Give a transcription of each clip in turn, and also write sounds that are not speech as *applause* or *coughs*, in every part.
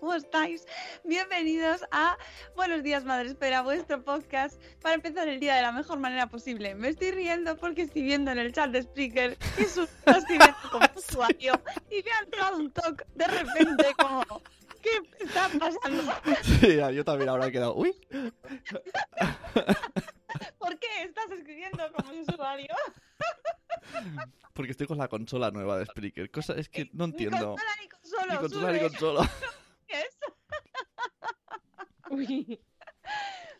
¿Cómo estáis? Bienvenidos a Buenos días, Madre Espera, vuestro podcast para empezar el día de la mejor manera posible. Me estoy riendo porque estoy viendo en el chat de Spreaker que es un estoy viendo como usuario y me ha entrado un toque de repente como ¿qué está pasando? Sí, yo también ahora he quedado. Uy, ¿Por qué estás escribiendo como usuario? porque estoy con la consola nueva de Spreaker. Cosa es que no Ni entiendo. consola ni consola, Ni consola ni sube. consola. ¿Qué es? *laughs*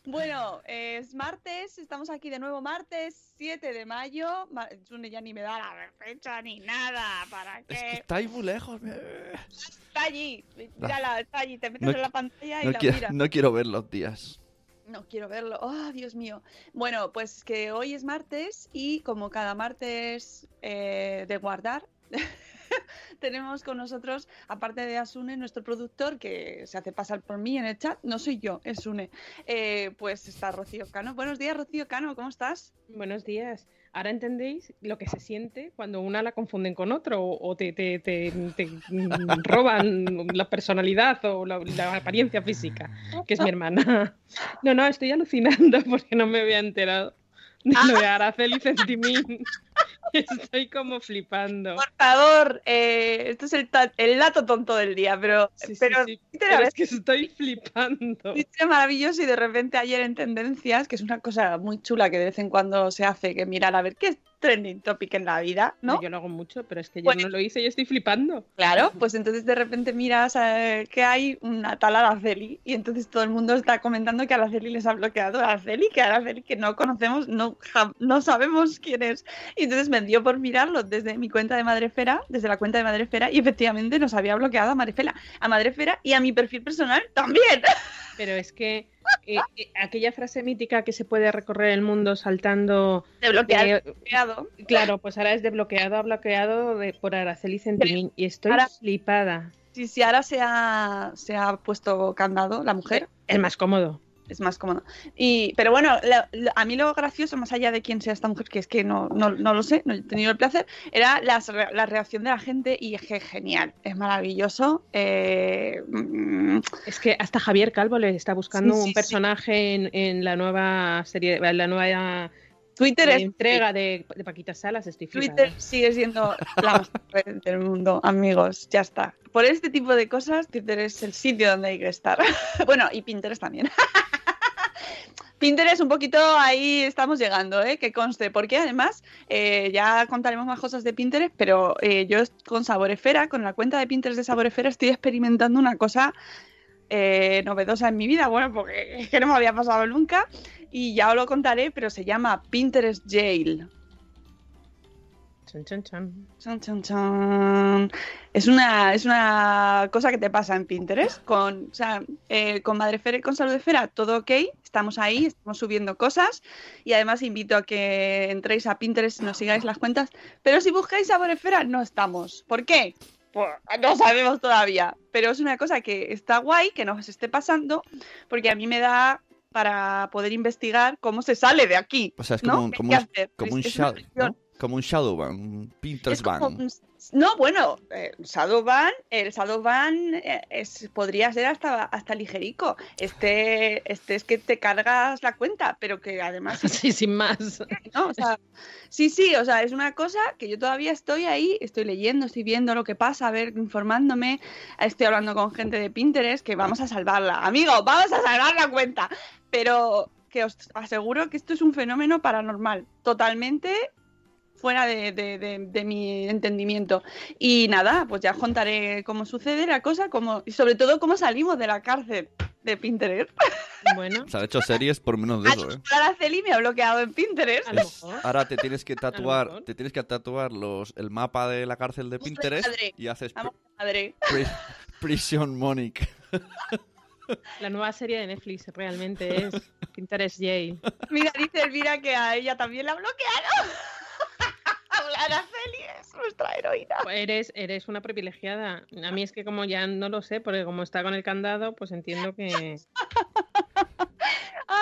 Bueno, es martes, estamos aquí de nuevo martes 7 de mayo. Ma- Sune ya ni me da la fecha ni nada. ¿Para qué? Es que estáis muy lejos. me- Está allí, mírala, está allí, te metes No en la pantalla y No, la quiero, miras. no quiero ver los días. No quiero verlo. Oh, Dios mío. Bueno, pues que hoy es martes y como cada martes eh, de guardar, *laughs* *laughs* tenemos con nosotros, aparte de Asune, nuestro productor, que se hace pasar por mí en el chat, no soy yo, es Sune, eh, pues está Rocío Cano. Buenos días, Rocío Cano, ¿cómo estás? Buenos días. Ahora entendéis lo que se siente cuando una la confunden con otro o, te, te- te- te, *laughs* roban la personalidad o la, la apariencia física, que es mi hermana. No, no, estoy alucinando *laughs* porque no me había enterado de lo de Araceli Centimín. Estoy como flipando. Por favor, eh, esto es el, el dato tonto del día, pero, Sí, pero sí, es que estoy flipando. Es maravilloso y de repente ayer en tendencias, que es una cosa muy chula que de vez en cuando se hace, que mirar a ver qué es trending topic en la vida, ¿no? Yo lo hago mucho, pero es que yo Bueno. no lo hice y estoy flipando. Claro, pues entonces de repente miras eh, que hay una tal Araceli y entonces todo el mundo está comentando que Araceli les ha bloqueado. Araceli, que Araceli que no conocemos, no, no sabemos quién es. Y entonces me dio por mirarlo desde mi cuenta de Madrefera, desde la cuenta de Madrefera, y efectivamente nos había bloqueado a Madrefera, a Madrefera y a mi perfil personal también. *laughs* Pero es que eh, eh, aquella frase mítica que se puede recorrer el mundo saltando De bloqueado. de- bloqueado. Claro, pues ahora es de bloqueado de, por Araceli Centimín y estoy Ahora- flipada. Sí, sí, ahora se ha, se ha puesto candado la mujer. Es más cómodo. Es más cómodo. Y, pero bueno, la- la- a mí lo gracioso, más allá de quién sea esta mujer, que es que no, no, no lo sé, no he tenido el placer, era las la reacción de la gente y es que genial, es maravilloso. eh, mm, Es que hasta Javier Calvo le está buscando Sí, sí, un sí. personaje en, en la nueva serie, en la nueva Twitter es entrega de, de Paquita Salas. Estoy flipada. Twitter sigue siendo la mejor *laughs* red del mundo, amigos, ya está. Por este tipo de cosas, Twitter es el sitio donde hay que estar. *laughs* bueno, y Pinterest también. *laughs* Pinterest un poquito ahí estamos llegando, ¿eh? que conste, porque además eh, ya contaremos más cosas de Pinterest, pero eh, yo con Saborefera, con la cuenta de Pinterest de Saborefera, estoy experimentando una cosa eh, novedosa en mi vida, bueno, porque *laughs* es que no me había pasado nunca y ya os lo contaré, pero se llama Pinterest Jail. Chan, chan, chan. Chan, chan, chan. Es una, es una cosa que te pasa en Pinterest. Con, o sea, eh, con Madrefera y con Saludefera, todo ok. Estamos ahí, estamos subiendo cosas. Y además invito a que entréis a Pinterest y nos sigáis las cuentas. Pero si buscáis Saborefera, no estamos. ¿Por qué? Pues no sabemos todavía. Pero es una cosa que está guay, que nos esté pasando, porque a mí me da para poder investigar cómo se sale de aquí. O sea, es ¿no? como, un- ¿Qué como, un, como un. Como un shadow ban, un Pinterest un- No, bueno, eh, Shadowban, el Shadowban eh, es, podría ser hasta, hasta ligerico. Este, este es que te cargas la cuenta, pero que además *laughs* Sí, sin más. *laughs* ¿no? O sea, sí, sí, o sea, es una cosa que yo todavía estoy ahí, estoy leyendo, estoy viendo lo que pasa, a ver, informándome, estoy hablando con gente de Pinterest que vamos a salvarla. Amigo, vamos a salvar la cuenta. Pero que os aseguro que esto es un fenómeno paranormal, totalmente fuera de, de- de- de mi entendimiento. Y nada, pues ya os contaré cómo sucede la cosa, cómo, y sobre todo cómo salimos de la cárcel de Pinterest. Bueno, Se han hecho series por menos de eso, ¿eh? Araceli me ha bloqueado en Pinterest. a lo mejor. Ahora te tienes que tatuar, te tienes que tatuar los, el mapa de la cárcel de Pinterest madre. y haces madre. pri- Prison Monic. La nueva serie de Netflix realmente es Pinterest Jail. Mira, dice Elvira que a ella también la bloquearon. Araceli es nuestra heroína. Pues Eres, eres una privilegiada. A mí es que como ya no lo sé, porque como está con el candado, pues entiendo que...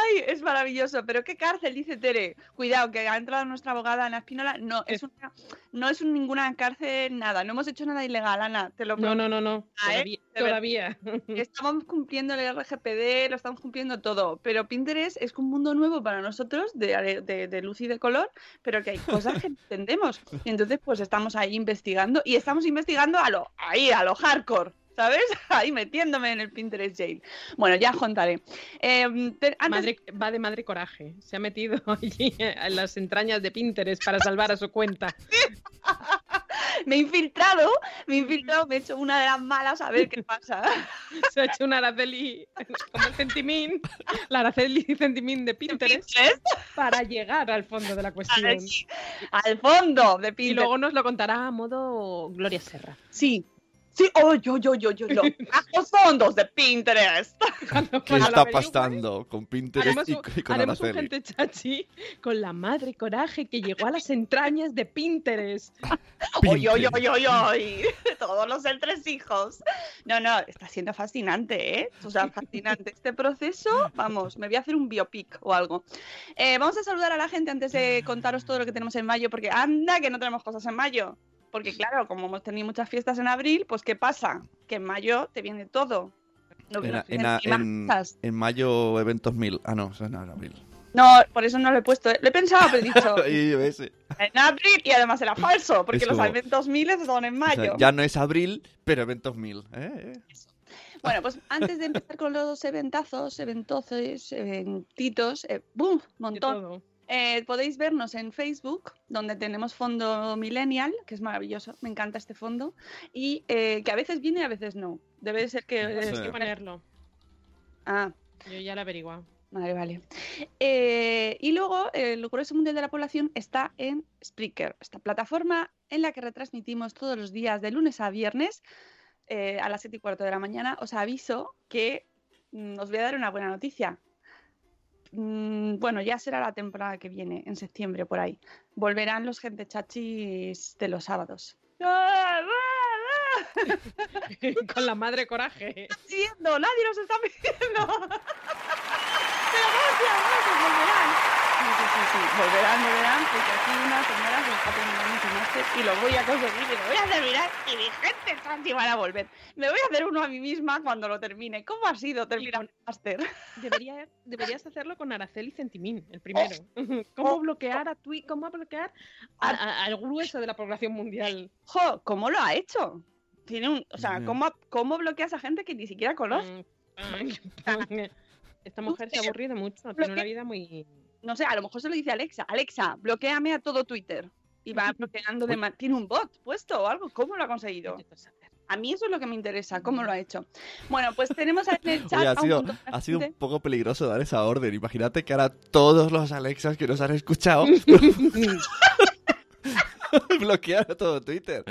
Ay, es maravilloso. Pero qué cárcel, dice Tere. Cuidado, que ha entrado nuestra abogada Ana Espínola. No, es una, no es un- ninguna cárcel, nada. No hemos hecho nada ilegal, Ana. Te lo No, no, no, no. Ah, ¿eh? Todavía. *laughs* Estamos cumpliendo el RGPD, lo estamos cumpliendo todo, pero Pinterest es un mundo nuevo para nosotros, de, de- de luz y de color, pero que hay cosas que entendemos. Y entonces, pues estamos ahí investigando, y estamos investigando a lo, ahí, a lo hardcore. ¿Sabes? *laughs* Ahí metiéndome en el Pinterest jail. Bueno, ya os contaré. Eh, te- antes- Madre, va de madre coraje. Se ha metido *laughs* allí en las entrañas de Pinterest para salvar a su cuenta. *laughs* me he infiltrado, me he infiltrado, me he hecho una de las malas a ver qué pasa. Se ha hecho una Araceli como el centimín, la Araceli centimín de Pinterest Pinterest, para llegar al fondo de la cuestión. al fondo de Y Pinterest. luego nos lo contará a modo Gloria Serra. Sí. Sí, oh, yo, yo, yo, yo, *laughs* los bajos fondos de Pinterest. ¿Qué está pasando con Pinterest Haremos y, un, y con haremos un Araceli? gente chachi con la madre coraje que llegó a las entrañas de Pinterest. *laughs* Oy, oy, oy, oy, oy. *laughs* Todos los entresijos. No, no, está siendo fascinante, ¿eh? O sea, fascinante. Este proceso, vamos, me voy a hacer un biopic o algo. Eh, vamos a saludar a la gente antes de contaros todo lo que tenemos en mayo, porque anda que no tenemos cosas en mayo. Porque claro, como hemos tenido muchas fiestas en abril, pues ¿qué pasa? Que en mayo te viene todo. No, En, no, en- encima en- en mayo, eventos mil. Ah, no, eso no, en abril. No, por eso no lo he puesto. ¿eh? Lo he pensado, pero he dicho *laughs* Y ese. en abril y además era falso, porque los eventos miles son en O sea, mayo. ya no es abril, pero eventos mil. ¿eh? Bueno, pues antes de empezar con los eventazos, eventozos, eventitos, eh, ¡bum! De montón. Eh, podéis vernos en Facebook, donde tenemos fondo Millennial, que es maravilloso, me encanta este fondo, y eh, que a veces viene y a veces no. Debe ser que... Sí. Hay que ponerlo. Ah, Yo ya lo he averiguado. Vale, vale. Eh, y luego el grueso mundial de la población está en Spreaker, esta plataforma en la que retransmitimos todos los días de lunes a viernes eh, a las 7 y cuarto de la mañana. Os aviso que mm, os voy a dar una buena noticia. Mm, bueno, ya será la temporada que viene, en septiembre por ahí. Volverán los gente chachis de los sábados. ¡Ah, ah, ah! *laughs* Con la madre coraje. viendo, nadie nos está viendo. *laughs* Pero gracias, gracias, volverán. Sí, sí, sí, sí, volverán, volverán, porque aquí una señora se está terminando su máster y lo voy a conseguir y lo voy a terminar y mi gente Santi van a volver. Me voy a hacer uno a mí misma cuando lo termine. ¿Cómo ha sido terminar el máster? *laughs* Debería, deberías hacerlo con Araceli Centimín, el primero. *laughs* ¿Cómo bloquear a Twi- cómo bloquear a- a- al grueso de la población mundial? Jo, ¿cómo lo ha hecho? Tiene un, o sea, Ya. ¿cómo, ¿cómo bloqueas a gente que ni siquiera conoce? Mm, *laughs* Esta mujer se ha aburrido mucho, tiene una vida muy... No sé, a lo mejor se lo dice Alexa. Alexa, bloqueame a todo Twitter. Y va *laughs* bloqueando de... Tiene un bot puesto o algo. ¿Cómo lo ha conseguido? A mí eso es lo que me interesa, cómo lo ha hecho. Bueno, pues tenemos en el *laughs* chat Oye, ha un sido, de ha sido un poco peligroso dar esa orden. Imagínate que ahora todos los Alexas que nos han escuchado *laughs* bloquear a todo Twitter.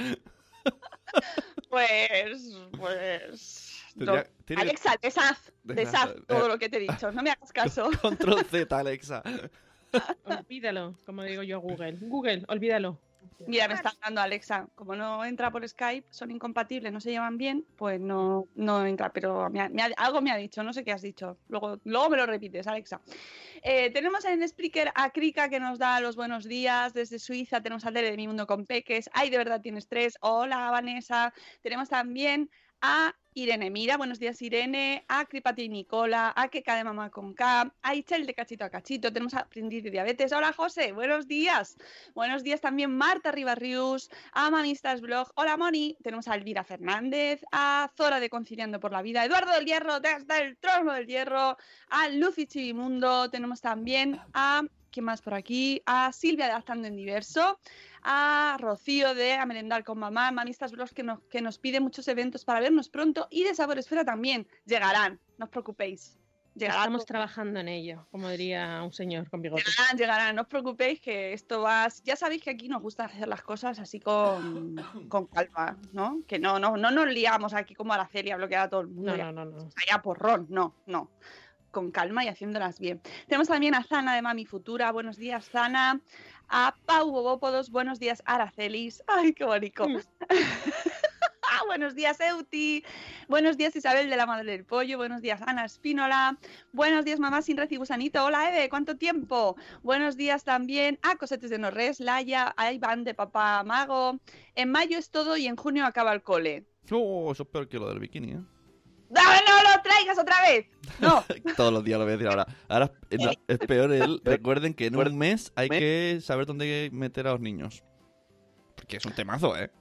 Pues, pues... Tendría- tiene Alexa, deshaz, Deshaz, eh. todo lo que te he dicho. No me hagas *laughs* caso. Control Z, Alexa. *laughs* Olvídalo, como digo yo a Google. Google, olvídalo. Mira, me está hablando Alexa. Como no entra por Skype, son incompatibles, no se llevan bien, pues no, no entra. Pero me ha- me ha- algo me ha dicho, no sé qué has dicho. Luego, luego me lo repites, Alexa. Eh, tenemos en Spreaker a Krika que nos da los buenos días desde Suiza. Tenemos a Tere de Mi Mundo con Peques. Ay, de verdad tienes tres. Hola, Vanessa. Tenemos también a Irene Mira, buenos días Irene, a Cripati Nicola, a Keka de Mamá con K, a Ichel de Cachito a Cachito, tenemos a Aprendiz de Diabetes, hola José, buenos días, buenos días también Marta Ribarrius, a Manistas Blog, hola Moni, tenemos a Elvira Fernández, a Zora de Conciliando por la Vida, Eduardo del Hierro desde el Trono del Hierro, a Lucy Chivimundo, tenemos también a, ¿quién más por aquí? A Silvia de Adaptando en Diverso, a Rocío de A Merendar con Mamá, Manistas Blogs que nos, que nos pide muchos eventos para vernos pronto y de Sabor Esfera también. Llegarán, no os preocupéis. Llegarán, Estamos trabajando en ello, como diría un señor con bigote. llegarán, llegarán, no os preocupéis que esto va... Ya sabéis que aquí nos gusta hacer las cosas así con, *coughs* con calma, ¿no? Que no, no, no nos liamos aquí como a la feria, bloquear a todo el mundo. No, ya. no, no, no. allá porrón, no, no. Con calma y haciéndolas bien. Tenemos también a Zana de Mami Futura. Buenos días, Zana. A Pau Bobópodos. Buenos días, Aracelis. Ay, qué bonito. *laughs* Ah, buenos días, Euti. Buenos días, Isabel de la Madre del Pollo. Buenos días, Ana Espínola. Buenos días, mamá sin red y gusanito. Hola, Eve, ¿cuánto tiempo? Buenos días también a Cosetes de Norres, Laia, a Iván de Papá Mago. En mayo es todo y en junio acaba el cole. Oh, eso es peor que lo del bikini, ¿eh? ¡No, no lo traigas otra vez! No. *laughs* Todos los días lo voy a decir ahora. Ahora eh, no, es peor el... *laughs* Recuerden que en un mes hay que saber dónde meter a los niños. Porque es un temazo, ¿eh?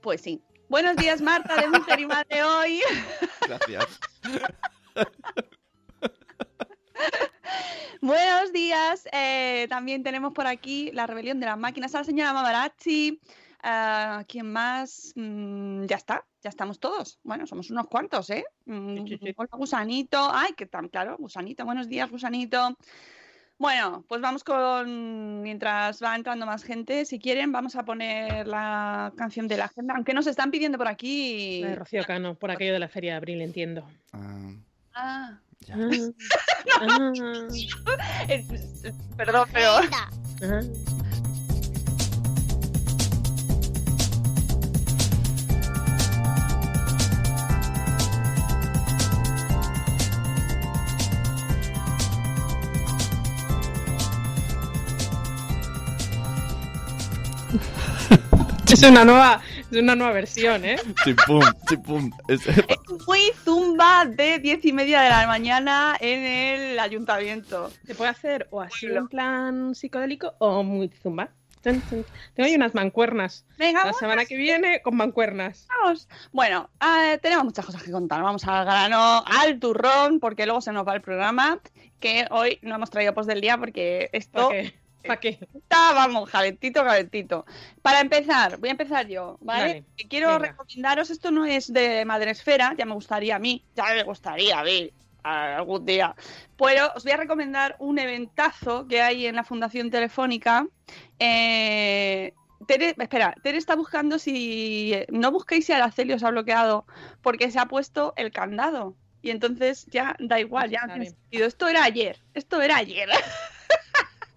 Pues sí. Buenos días, Marta de Mujer y Madre hoy. *laughs* Gracias. Buenos días. eh, también tenemos por aquí la rebelión de las máquinas a la señora Mamarazzi. Ah, ¿Quién más? Mm, ya está, ya estamos todos. Bueno, somos unos cuantos, ¿eh? Mm, hola, Gusanito. Ay, que tan claro, Gusanito. Buenos días, Gusanito. Bueno, pues vamos con. Mientras va entrando más gente, si quieren, vamos a poner la canción de la agenda. Aunque nos están pidiendo por aquí. La de Rocío Cano, por aquello de la Feria de Abril, entiendo. Ah. Ah, Eh, *laughs* *laughs* Perdón, pero. Es una nueva, es una nueva versión, ¿eh? Chipum, chipum. Es- Muy zumba de diez y media de la mañana en el ayuntamiento. Se puede hacer o así en plan psicodélico o muy zumba. Tengo ahí unas mancuernas. Venga, La semana que viene con mancuernas. Vamos. Bueno, eh, tenemos muchas cosas que contar. Vamos al grano, al turrón, porque luego se nos va el programa. Que hoy no hemos traído post del día porque esto. ¿Para qué? está, vamos, calentito, calentito. Para empezar, voy a empezar yo, ¿vale? Quiero venga. recomendaros, esto no es de Madresfera, ya me gustaría a mí, ya me gustaría a mí algún día. Pero os voy a recomendar un eventazo que hay en la Fundación Telefónica. Eh, Tere, espera, Tere está buscando si. No busquéis si Araceli os ha bloqueado, porque se ha puesto el candado. Y entonces ya da igual, ya no tiene sentido. Esto era ayer, esto era ayer. *laughs*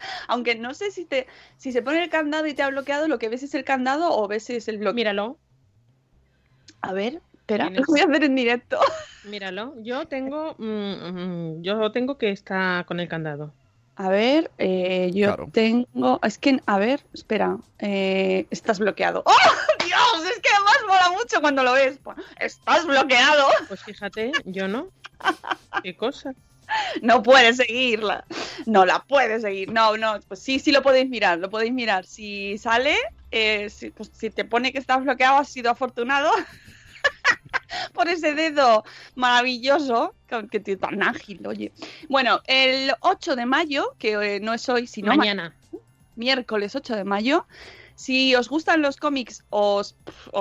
*laughs* Aunque no sé si te si se pone el candado y te ha bloqueado, lo que ves es el candado o ves es el bloqueo. Míralo. A ver, espera, lo *laughs* voy a hacer en directo. *laughs* Míralo. Yo tengo, mm, mm, yo tengo que está con el candado. A ver, eh, yo Claro. tengo. Es que, a ver, espera. eh, estás bloqueado. ¡Oh! ¡Dios! Es que además mola mucho cuando lo ves. ¡Estás bloqueado! Pues fíjate, yo no. ¿Qué cosa? *laughs* No puedes seguirla. No la puedes seguir. No, no. Pues sí, sí lo podéis mirar. Lo podéis mirar. Si sale, eh, si, pues si te pone que estás bloqueado, has sido afortunado. *laughs* por ese dedo maravilloso, que tío tan ágil, oye. Bueno, el 8 de mayo, que eh, no es hoy, sino Mañana. miércoles 8 de mayo. Si os gustan los cómics, o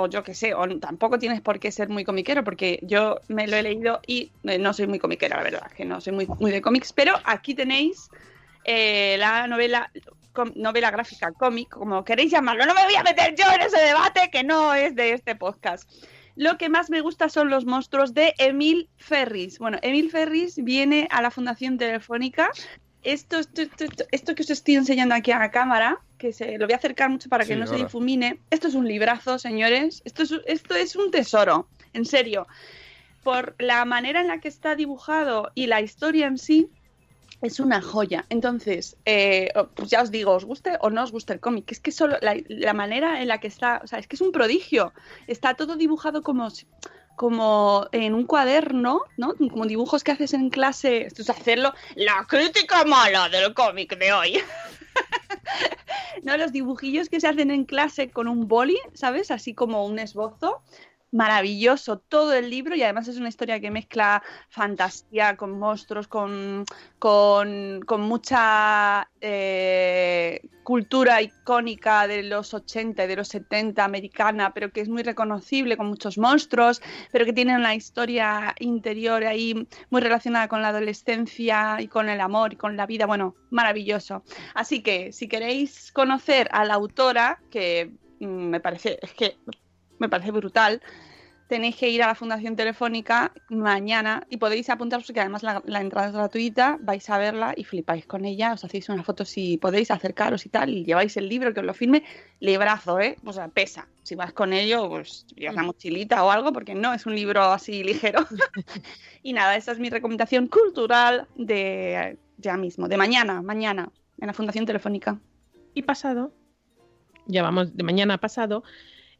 yo qué sé, o tampoco tienes por qué ser muy comiquero, porque yo me lo he leído y eh, no soy muy comiquera, la verdad, que no soy muy, de cómics, pero aquí tenéis eh, la novela novela gráfica, cómic, como queréis llamarlo. No me voy a meter yo en ese debate que no es de este podcast. Lo que más me gusta son los monstruos de Emil Ferris. Bueno, Emil Ferris viene a la Fundación Telefónica. Esto- esto que os estoy enseñando aquí a la cámara, que se lo voy a acercar mucho para que Sí, no se difumine. Esto es un librazo, señores. Esto es, esto es un tesoro, en serio. Por la manera en la que está dibujado y la historia en sí, es una joya. Entonces, eh, pues ya os digo, os guste o no os guste el cómic, es que solo la, la manera en la que está, o sea, es que es un prodigio. Está todo dibujado como, como en un cuaderno, ¿no? Como dibujos que haces en clase. Esto es hacerlo la crítica mala del cómic de hoy. *laughs* *laughs* no, los dibujillos que se hacen en clase con un boli, ¿sabes? Así como un esbozo. Maravilloso todo el libro y además es una historia que mezcla fantasía con monstruos, con, con, con mucha eh, cultura icónica de los 80 y de los 70 americana, pero que es muy reconocible con muchos monstruos, pero que tiene una historia interior ahí muy relacionada con la adolescencia y con el amor y con la vida. Bueno, maravilloso. Así que si queréis conocer a la autora, que mm, me parece, es que me parece brutal, tenéis que ir a la Fundación Telefónica mañana y podéis apuntaros porque además la, la entrada es gratuita, vais a verla y flipáis con ella, os hacéis una foto si podéis acercaros y tal, y lleváis el libro que os lo firme, librazo, ¿eh? O sea, pesa. Si vas con ello, pues llevas una mochilita o algo, porque no es un libro así ligero. *laughs* y nada, esa es mi recomendación cultural de ya mismo, de mañana, mañana, en la Fundación Telefónica. Y pasado, ya vamos de mañana a pasado,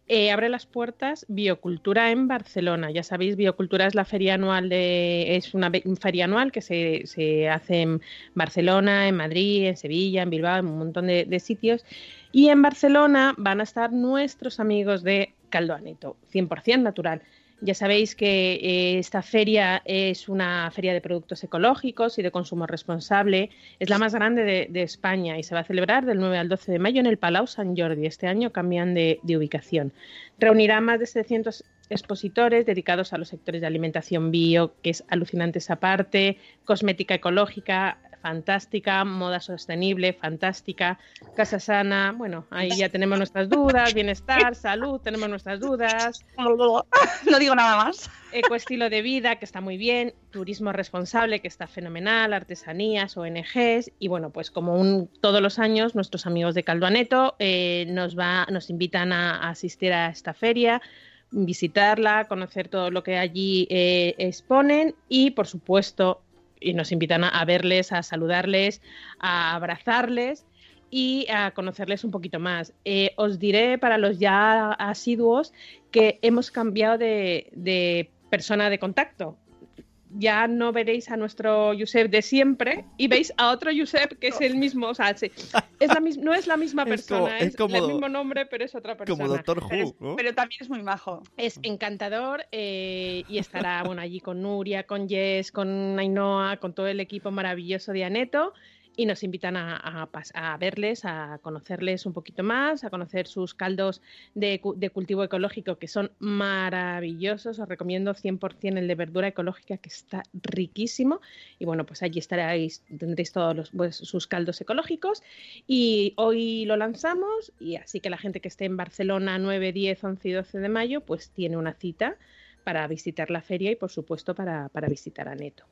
eh, abre las puertas Biocultura en Barcelona. Ya sabéis, Biocultura es la feria anual de, es una feria anual que se, se hace en Barcelona, en Madrid, en Sevilla, en Bilbao, en un montón de, de sitios. Y en Barcelona van a estar nuestros amigos de Caldo Aneto, 100% natural. Ya sabéis que eh, esta feria es una feria de productos ecológicos y de consumo responsable. Es la más grande de, España y se va a celebrar del 9 al 12 de mayo en el Palau Sant Jordi. Este año cambian de, de ubicación. Reunirá más de 700 expositores dedicados a los sectores de alimentación bio, que es alucinante esa parte, cosmética ecológica, fantástica, moda sostenible, fantástica, casa sana, bueno, ahí ya tenemos nuestras dudas, bienestar, salud, tenemos nuestras dudas, *laughs* *laughs* No digo nada más. ecoestilo de vida, que está muy bien, turismo responsable, que está fenomenal, artesanías, ONGs, y bueno, pues como un, todos los años, nuestros amigos de Caldoaneto eh, nos, va, nos invitan a, a asistir a esta feria, visitarla, conocer todo lo que allí eh, exponen. Y, por supuesto, y nos invitan a, verles, a saludarles, a abrazarles y a conocerles un poquito más. Eh, os diré para los ya asiduos que hemos cambiado de persona de contacto. Ya no veréis a nuestro Josep de siempre y veis a otro Josep que es el mismo, o sea, sí, es la no es la misma *laughs* Es como- persona, es es, como- el mismo nombre, pero es otra persona. Como Doctor Pero, Who, ¿no? pero también es muy majo. Es encantador eh, y estará bueno allí con Nuria, con Jess, con Ainhoa, con todo el equipo maravilloso de Aneto y nos invitan a, a a verles, a conocerles un poquito más, a conocer sus caldos de, cu- de cultivo ecológico que son maravillosos. Os recomiendo 100% el de verdura ecológica que está riquísimo y bueno, pues allí estaréis, tendréis todos pues, sus caldos ecológicos y hoy lo lanzamos y así que la gente que esté en Barcelona 9, 10, 11 y 12 de mayo pues tiene una cita para visitar la feria y por supuesto para, visitar Aneto.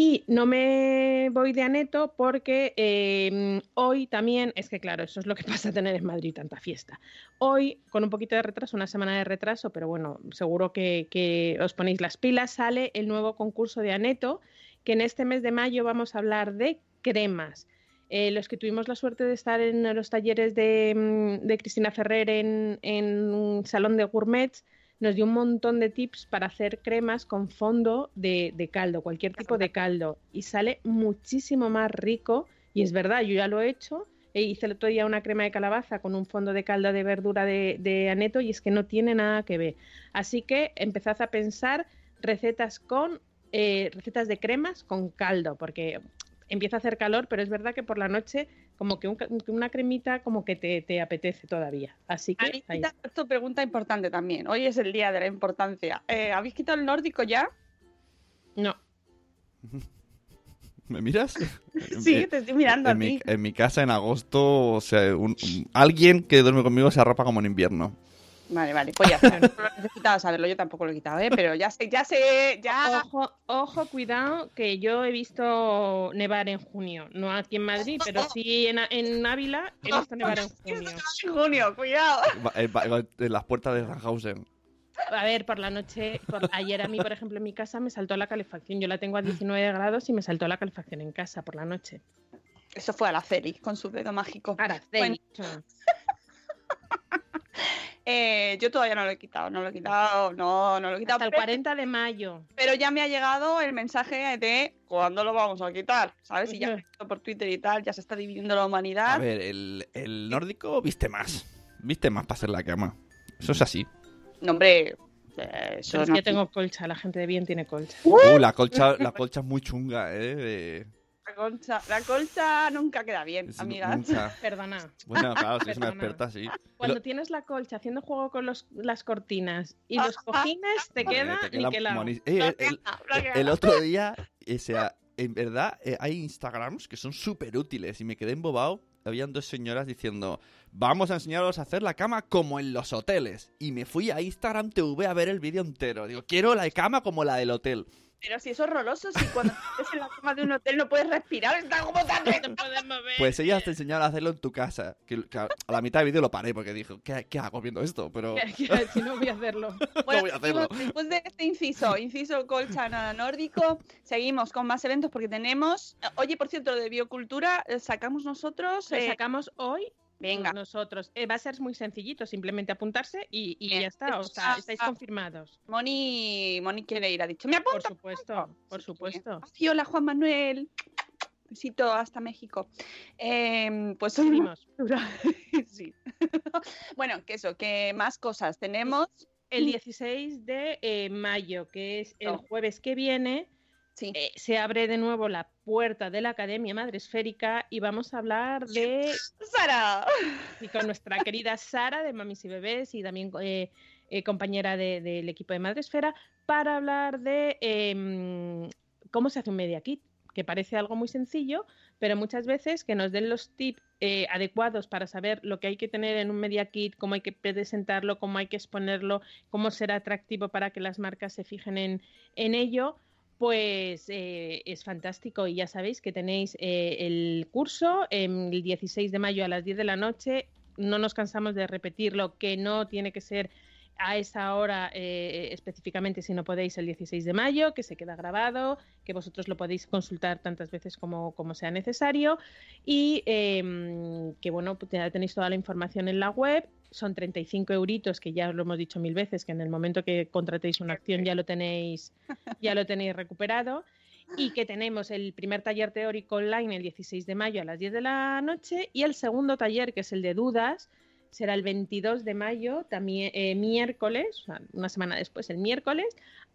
Y no me voy de Aneto porque eh, hoy también, es que claro, eso es lo que *laughs* pasa tener en Madrid tanta fiesta. Hoy, con un poquito de retraso, una semana de retraso, pero bueno, seguro que, os ponéis las pilas, sale el nuevo concurso de Aneto, que en este mes de mayo vamos a hablar de cremas. Eh, los que tuvimos la suerte de estar en los talleres de, mm, Cristina Ferrer en, en un salón de gourmets, nos dio un montón de tips para hacer cremas con fondo de, caldo, cualquier tipo de caldo. Y sale muchísimo más rico. Y es verdad, yo ya lo he hecho e hice el otro día una crema de calabaza con un fondo de caldo de verdura de, de aneto y es que no tiene nada que ver. Así que empezad a pensar recetas con eh, recetas de cremas con caldo, porque empieza a hacer calor, pero es verdad que por la noche como que, un- que una cremita como que te, te apetece todavía. Así que tu pregunta importante también. Hoy es el día de la importancia. Eh, ¿Habéis quitado el nórdico ya? No. *laughs* ¿Me miras? *laughs* Sí, Eh, te estoy mirando a en, mi, ti. en mi casa en agosto, o sea, un- un- alguien que duerme conmigo se arrapa como en invierno. Vale, vale, pues ya está. *laughs* No lo necesitaba saberlo, yo tampoco lo he quitado, ¿eh? Pero ya sé, ya sé, ya. Ojo, ojo, cuidado, que yo he visto nevar en junio. No aquí en Madrid, pero sí en, en Ávila he visto *laughs* nevar en junio. En junio, cuidado. Eh, En las puertas de Sandhausen. A ver, por la noche, por- ayer a mí, por ejemplo, en mi casa me saltó la calefacción. Yo la tengo a 19 grados y me saltó la calefacción en casa por la noche. Eso fue Araceli con su dedo mágico. Araceli. *laughs* Eh, yo todavía no lo he quitado, no lo he quitado, no, no lo he quitado. Hasta el pero- 40 de mayo. Pero ya me ha llegado el mensaje de cuándo lo vamos a quitar, ¿sabes? Y ya por Twitter y tal, ya se está dividiendo la humanidad. A ver, el, el nórdico viste más. Viste más para hacer la cama. Eso es así. No, hombre, eh, eso Pero es no- que yo tengo colcha, la gente de bien tiene colcha. Uh, la colcha, la colcha es muy chunga, eh. de- La colcha, la colcha nunca queda bien, es amigas. nunca. *laughs* Perdona. Bueno, claro, si es una experta, sí. Cuando Lo- tienes la colcha haciendo juego con los, las cortinas y los *laughs* cojines, te eh, queda te queda niquelado. monis- Eh, el- el- Bloqueada. el otro día, o sea, en verdad, eh, hay Instagrams que son súper útiles y me quedé embobado. Habían dos señoras diciendo, vamos a enseñaros a hacer la cama como en los hoteles. Y me fui a Instagram TV a ver el vídeo entero. Digo, quiero la cama como la del hotel. Pero si es horroroso, si cuando estés en la cama de un hotel no puedes respirar, está como tan... No te puedes mover. Pues ellas te enseñaron a hacerlo en tu casa. Que, que a la mitad del vídeo lo paré porque dijo, ¿qué, qué hago viendo esto? Pero *laughs* si no voy a hacerlo. Bueno, voy a hacerlo. después de este inciso, inciso colcha nada nórdico, seguimos con más eventos porque tenemos... Oye, por cierto, lo de biocultura, sacamos nosotros... Eh, sacamos hoy Venga, nosotros. Eh, va a ser muy sencillito, simplemente apuntarse y, y ya está. O sea, Ah, estáis ah. confirmados. Moni, Moni quiere ir, ha dicho, me Por apunto. supuesto, por Sí, supuesto. Hola Juan Manuel. Besito hasta México. Em, pues Seguimos. *laughs* sí. *laughs* bueno, que eso, que más cosas tenemos. El 16 de eh, mayo, que es el jueves que viene, Sí. eh, se abre de nuevo la puerta de la Academia Madre Esférica y vamos a hablar de Sara. y con nuestra querida Sara de Mamis y Bebés y también eh, eh, compañera de- del equipo de Madresfera para hablar de em, cómo se hace un media kit, que parece algo muy sencillo, pero muchas veces que nos den los tips eh, adecuados para saber lo que hay que tener en un media kit, cómo hay que presentarlo, cómo hay que exponerlo, cómo será atractivo para que las marcas se fijen en, en ello. Pues eh, es fantástico y ya sabéis que tenéis eh, el curso el 16 de mayo a las 10 de la noche. No nos cansamos de repetirlo, que no tiene que ser a esa hora eh, específicamente si no podéis el 16 de mayo, que se queda grabado, que vosotros lo podéis consultar tantas veces como, como sea necesario y em, que bueno, pues ya tenéis toda la información en la web. Son 35 euritos, que ya lo hemos dicho mil veces, que en el momento que contratéis una acción ya lo tenéis, ya lo tenéis recuperado. Y que tenemos el primer taller teórico online el 16 de mayo a las 10 de la noche y el segundo taller, que es el de dudas, será el 22 de mayo, también eh, miércoles, una semana después, el miércoles,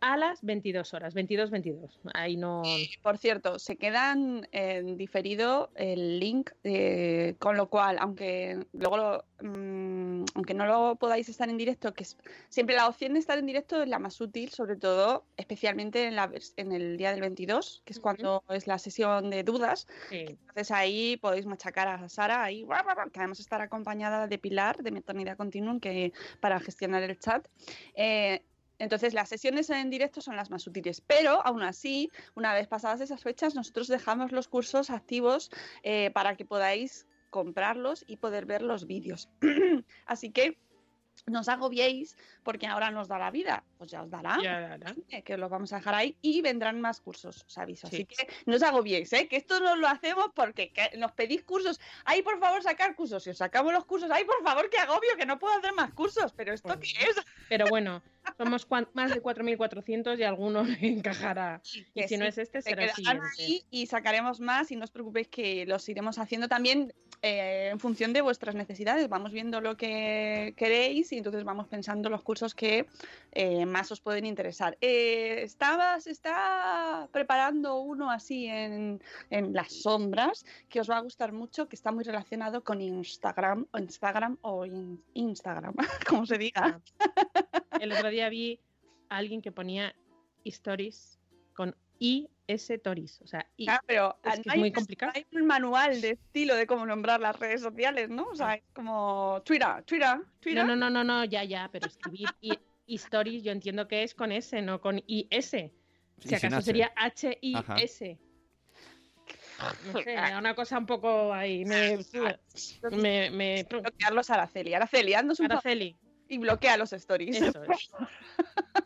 a las 22 horas, 22-22. Ahí no... Por cierto, se quedan en diferido el link, eh, con lo cual, aunque luego lo, mm, aunque no lo podáis estar en directo, que es, siempre la opción de estar en directo es la más útil, sobre todo, especialmente en, la, en el día del 22, que es Ujú. cuando es la sesión de dudas. sí. Entonces ahí podéis machacar a Sara, ahí, que además estará acompañada de Pilar, de Maternidad Continuum, que, para gestionar el chat. Eh, entonces las sesiones en directo son las más útiles, pero aún así, una vez pasadas esas fechas, nosotros dejamos los cursos activos eh, para que podáis comprarlos y poder ver los vídeos. *clears throat* así que no os agobiéis porque ahora nos da la vida, pues ya os dará Ya, eh, que los vamos a dejar ahí y vendrán más cursos, os aviso. Sí. Así que no os agobiéis, ¿eh? que esto no lo hacemos porque que nos pedís cursos. Ay, por favor, sacar cursos. Si os sacamos los cursos, ay, por favor, que agobio, que no puedo hacer más cursos. Pero ¿esto Pues qué es? Pero bueno, *laughs* somos más de 4.400 y alguno le *laughs* encajará. Y si no es este, Se será el siguiente. ahí y sacaremos más y no os preocupéis que los iremos haciendo también. Eh, en función de vuestras necesidades. Vamos viendo lo que queréis y entonces vamos pensando los cursos que eh, más os pueden interesar. Eh, está preparando uno así en, en las sombras que os va a gustar mucho, que está muy relacionado con Instagram o Instagram o in- Instagram, *laughs* como se diga. El otro día vi a alguien que ponía stories con IS Tories. O sea. Ah, pero Es que es hay muy un- complicado. Hay un manual de estilo de cómo nombrar las redes sociales, ¿no? O sea, es como Twitter, Twitter, Twitter. No, no, no, no, no, ya, ya, pero escribir y *laughs* stories yo entiendo que es con S, no con IS. Si acaso H. sería H-I-S. No sé, *laughs* una cosa un poco ahí. Me. me, me- Bloquearlos a Araceli. Araceli, haznos un Araceli, y bloquea los stories. eso es.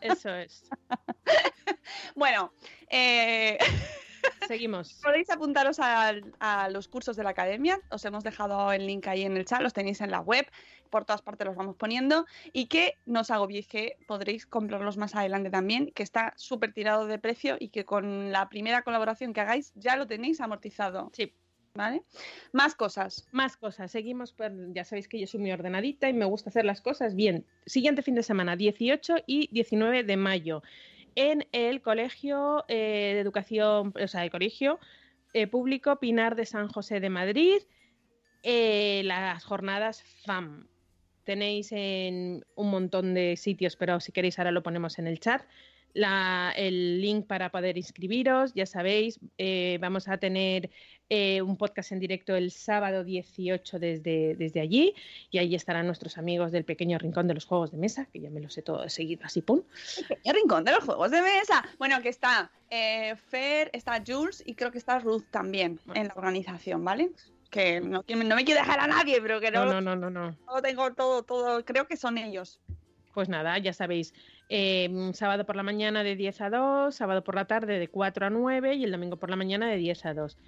Eso es. *laughs* bueno, eh, *laughs* Seguimos. podéis apuntaros a, los cursos de la academia. Os hemos dejado el link ahí en el chat, los tenéis en la web. Por todas partes los vamos poniendo. Y que no os agobiéis, que podréis comprarlos más adelante también, que está súper tirado de precio y que con la primera colaboración que hagáis ya lo tenéis amortizado. Sí. Más cosas. Más cosas, seguimos, ya sabéis que yo soy muy ordenadita y me gusta hacer las cosas bien. Siguiente fin de semana, 18 y 19 de mayo, en el Colegio eh, de Educación, o sea, el Colegio eh, Público Pinar de San José de Madrid, eh, las jornadas FAM. Tenéis en un montón de sitios, pero si queréis ahora lo ponemos en el chat. La- el link para poder inscribiros, ya sabéis, eh, vamos a tener eh, un podcast en directo el sábado 18 desde, desde allí y ahí estarán nuestros amigos del pequeño rincón de los juegos de mesa, que ya me lo sé todo de seguido, así pum. El rincón de los juegos de mesa. Bueno, que está eh, Fer, está Jules y creo que está Ruth también en la organización, ¿vale? Que no, que no me quiero dejar a nadie, pero que no, No, no, no, no, no. no tengo todo, todo, creo que son ellos. Pues nada, ya sabéis, eh, sábado por la mañana de 10 a 2, sábado por la tarde de 4 a 9 y el domingo por la mañana de 10 a 2.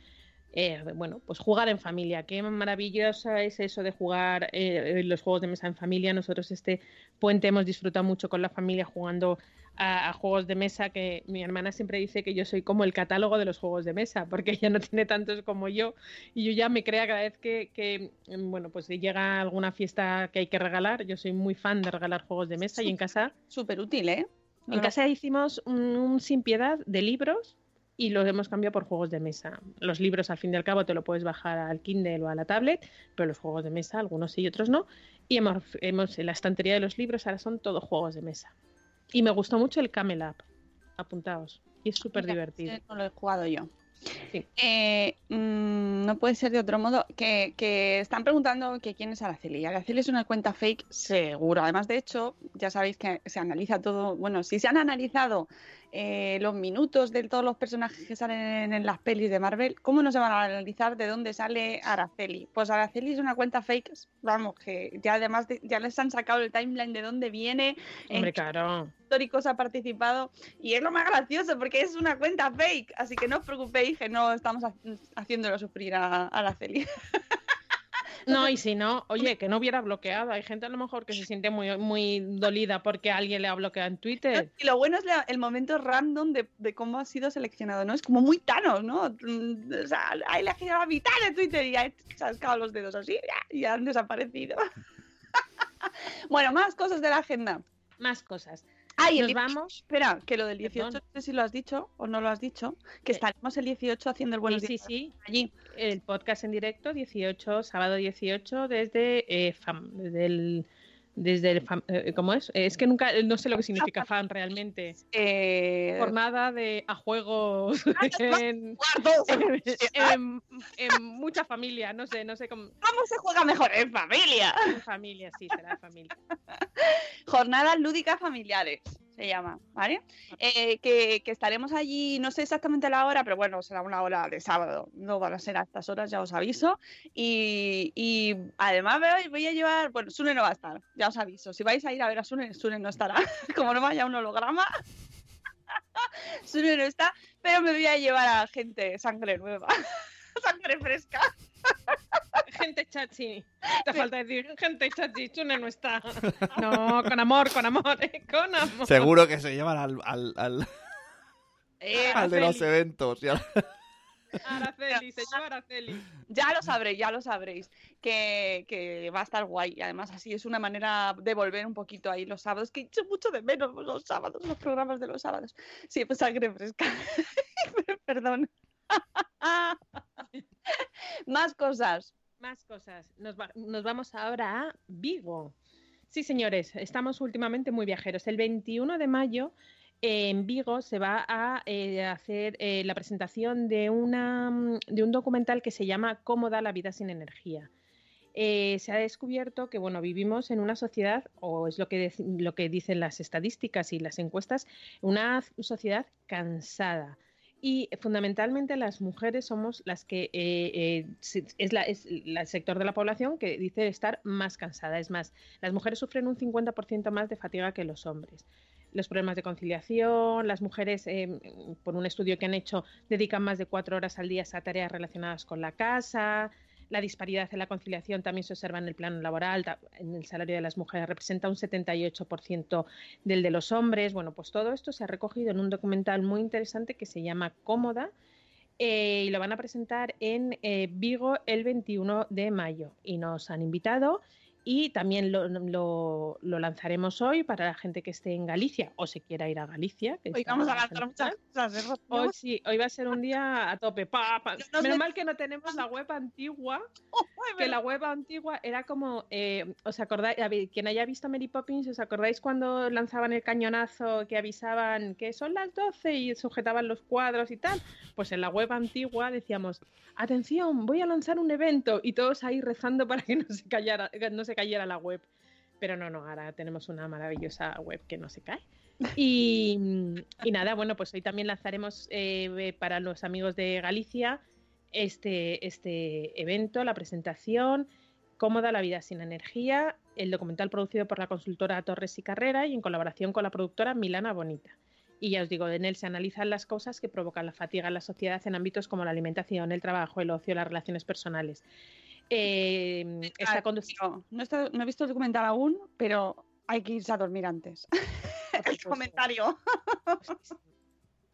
Eh, bueno, pues jugar en familia. Qué maravilloso es eso de jugar eh, los juegos de mesa en familia. Nosotros este puente hemos disfrutado mucho con la familia jugando a, a juegos de mesa que mi hermana siempre dice que yo soy como el catálogo de los juegos de mesa, porque ella no tiene tantos como yo y yo ya me crea cada vez que, que, mm, bueno, pues si llega alguna fiesta que hay que regalar, yo soy muy fan de regalar juegos de mesa y en casa Súper útil, ¿eh? en casa hicimos un, un sin piedad de libros y los hemos cambiado por juegos de mesa. Los libros, al fin y al cabo, te lo puedes bajar al Kindle o a la tablet, pero los juegos de mesa, algunos sí y otros no. Y hemos, hemos en la estantería de los libros ahora son todos juegos de mesa. Y me gustó mucho el Camel Up. Apuntaos. Y es súper divertido. No lo he jugado yo. Sí. Eh, mm, no puede ser de otro modo. Que, que están preguntando que quién es Araceli. Araceli es una cuenta fake, seguro. Además, de hecho, ya sabéis que se analiza todo. Bueno, si se han analizado eh, los minutos de todos los personajes que salen en las pelis de Marvel, ¿cómo no se van a analizar de dónde sale Araceli? Pues Araceli es una cuenta fake, vamos, que ya además de- ya les han sacado el timeline de dónde viene, en Hombre, claro. históricos ha participado y es lo más gracioso porque es una cuenta fake, así que no os preocupéis que no estamos ha- haciéndolo sufrir a, a Araceli. *laughs* No, y si no, oye, que no hubiera bloqueado. Hay gente a lo mejor que se siente muy, muy dolida porque alguien le ha bloqueado en Twitter. Y lo bueno es la- el momento random de, de cómo ha sido seleccionado, ¿no? Es como muy Thanos, ¿no? Mm, O sea, ha elegido a la mitad de Twitter y ha sacado los dedos así y han desaparecido. *laughs* bueno, más cosas de la agenda. Más cosas. Ay, el Nos 18 vamos. Espera, que lo del 18, Perdón. no sé si lo has dicho o no lo has dicho, que Eh, estaremos el 18 haciendo el buenos sí, sí, sí. allí. El podcast en directo, 18, sábado 18, desde eh, FAM, desde el. Desde el FAM, eh, ¿Cómo es? Es que nunca, no sé lo que significa FAM realmente. Eh, Jornada de a juegos *laughs* en, en- en mucha familia, no sé, no sé cómo. ¿Cómo se juega mejor en familia? En familia, sí, será familia. *laughs* Jornadas lúdicas familiares se llama, ¿vale? Eh, que, que estaremos allí, no sé exactamente la hora, pero bueno, será una hora de sábado, no van a ser a estas horas, ya os aviso. Y, y además voy, voy a llevar, bueno, Sune no va a estar, ya os aviso. Si vais a ir a ver a Sune, Sune no estará, *laughs* como no vaya un holograma. *laughs* Sune no está, pero me voy a llevar a gente sangre nueva, *laughs* sangre fresca. Gente chachi. Te falta decir, gente chachi, Chune no está. *laughs* No, con amor, con amor, eh, con amor. Seguro que se llevan al, al, al, Eh, al de los eventos. y al- Araceli, se llama Araceli. Ya lo sabréis, ya lo sabréis. Que, que va a estar guay. Y además, así es una manera de volver un poquito ahí los sábados. Que he hecho mucho de menos los sábados, los programas de los sábados. Sí, pues sangre fresca. *laughs* Perdón. *laughs* Más cosas. Más cosas. Nos, va- nos vamos ahora a Vigo. Sí, señores, estamos últimamente muy viajeros. El 21 de mayo en Vigo se va a eh, hacer eh, la presentación de, una, mm, de un documental que se llama Cómo da la vida sin energía. Eh, se ha descubierto que bueno, vivimos en una sociedad, o es lo que, lo que dicen las estadísticas y las encuestas, una sociedad cansada. Y fundamentalmente las mujeres somos las que eh, eh, es, la- es el sector de la población que dice estar más cansada. Es más, las mujeres sufren un 50% más de fatiga que los hombres. Los problemas de conciliación, las mujeres, eh, por un estudio que han hecho, dedican más de cuatro horas al día a tareas relacionadas con la casa. La disparidad en la conciliación también se observa en el plano laboral. En el salario de las mujeres representa un 78% del de los hombres. Bueno, pues todo esto se ha recogido en un documental muy interesante que se llama Cómoda eh, y lo van a presentar en eh, Vigo el 21 de mayo. Y nos han invitado y también lo, lo- lo lanzaremos hoy para la gente que esté en Galicia o se quiera ir a Galicia. que Hoy vamos a lanzar muchas cosas. ¿eh? Hoy sí, hoy va a ser un día a tope. Pa, pa. Yo no Menos sé- mal que no tenemos la web antigua, *laughs* Ay, que la web antigua era como, eh, ¿os acordáis? A ver, quien haya visto Mary Poppins, ¿os acordáis cuando lanzaban el cañonazo que avisaban que son las 12 y sujetaban los cuadros y tal? Pues en la web antigua decíamos, atención, voy a lanzar un evento y todos ahí rezando para que no se, callara, que no se cayera la web. Pero no, no, ahora tenemos una maravillosa web que no se cae. *laughs* Y, y nada, bueno, pues hoy también lanzaremos eh, para los amigos de Galicia este, este evento, la presentación, Cómoda la vida sin energía, el documental producido por la consultora Torres y Carrera y en colaboración con la productora Milana Bonita. Y ya os digo, en él se analizan las cosas que provocan la fatiga en la sociedad en ámbitos como la alimentación, el trabajo, el ocio, las relaciones personales. Eh, está conducido. No, no, está- no he visto el documental aún, pero hay que irse a dormir antes. *laughs* el comentario.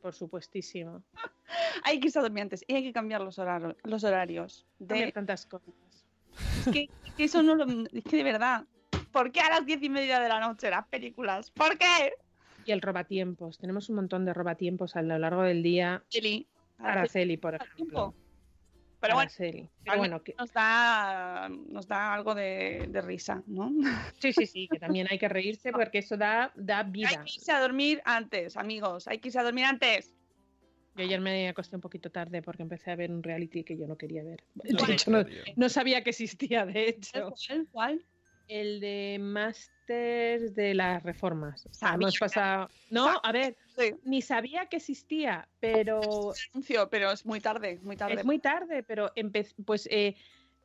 Por supuestísimo. Hay que irse a dormir antes y hay que cambiar los, horarios los horarios. De, tantas cosas. es que, que eso no lo. Es que de verdad. ¿Por qué a las diez y media de la noche las películas? ¿Por qué? Y el robatiempos. Tenemos un montón de robatiempos a lo largo del día. Eli. Araceli, por Tiempo. ejemplo. Pero bueno, Araceli. Pero al bueno, que- nos da, nos da algo de, de risa, ¿no? *laughs* sí, sí, sí, que también hay que reírse porque eso da, da Hay vida. que irse a dormir antes, amigos. Hay que irse a dormir antes. Yo ayer me acosté un poquito tarde porque empecé a ver un reality que yo no quería ver. De No, hecho, no, no sabía que existía, de hecho. ¿Cuál? ¿Cuál? El de Masters de las Reformas. O sea, hemos pasado... No, a ver, Sí. ni sabía que existía, pero Anuncio, pero es muy tarde, muy tarde. Es muy tarde, pero empe- pues eh,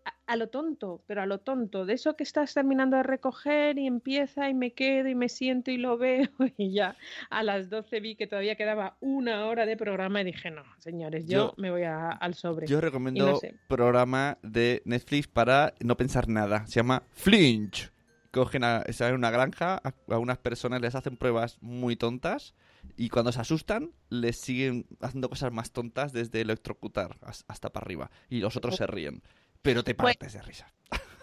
a, a lo tonto, pero a lo tonto, de eso que estás terminando de recoger y empieza y me quedo y me siento y lo veo *laughs* y ya a las 12 vi que todavía quedaba una hora de programa y dije, no, señores, yo, Yo- me voy a- al sobre. Yo recomiendo no sé. programa de Netflix para no pensar nada. Se llama Flinch. Cogen a, en una granja, a, a unas personas les hacen pruebas muy tontas y cuando se asustan les siguen haciendo cosas más tontas desde electrocutar as- hasta para arriba y los otros se ríen. Pero te Pues- partes de risa.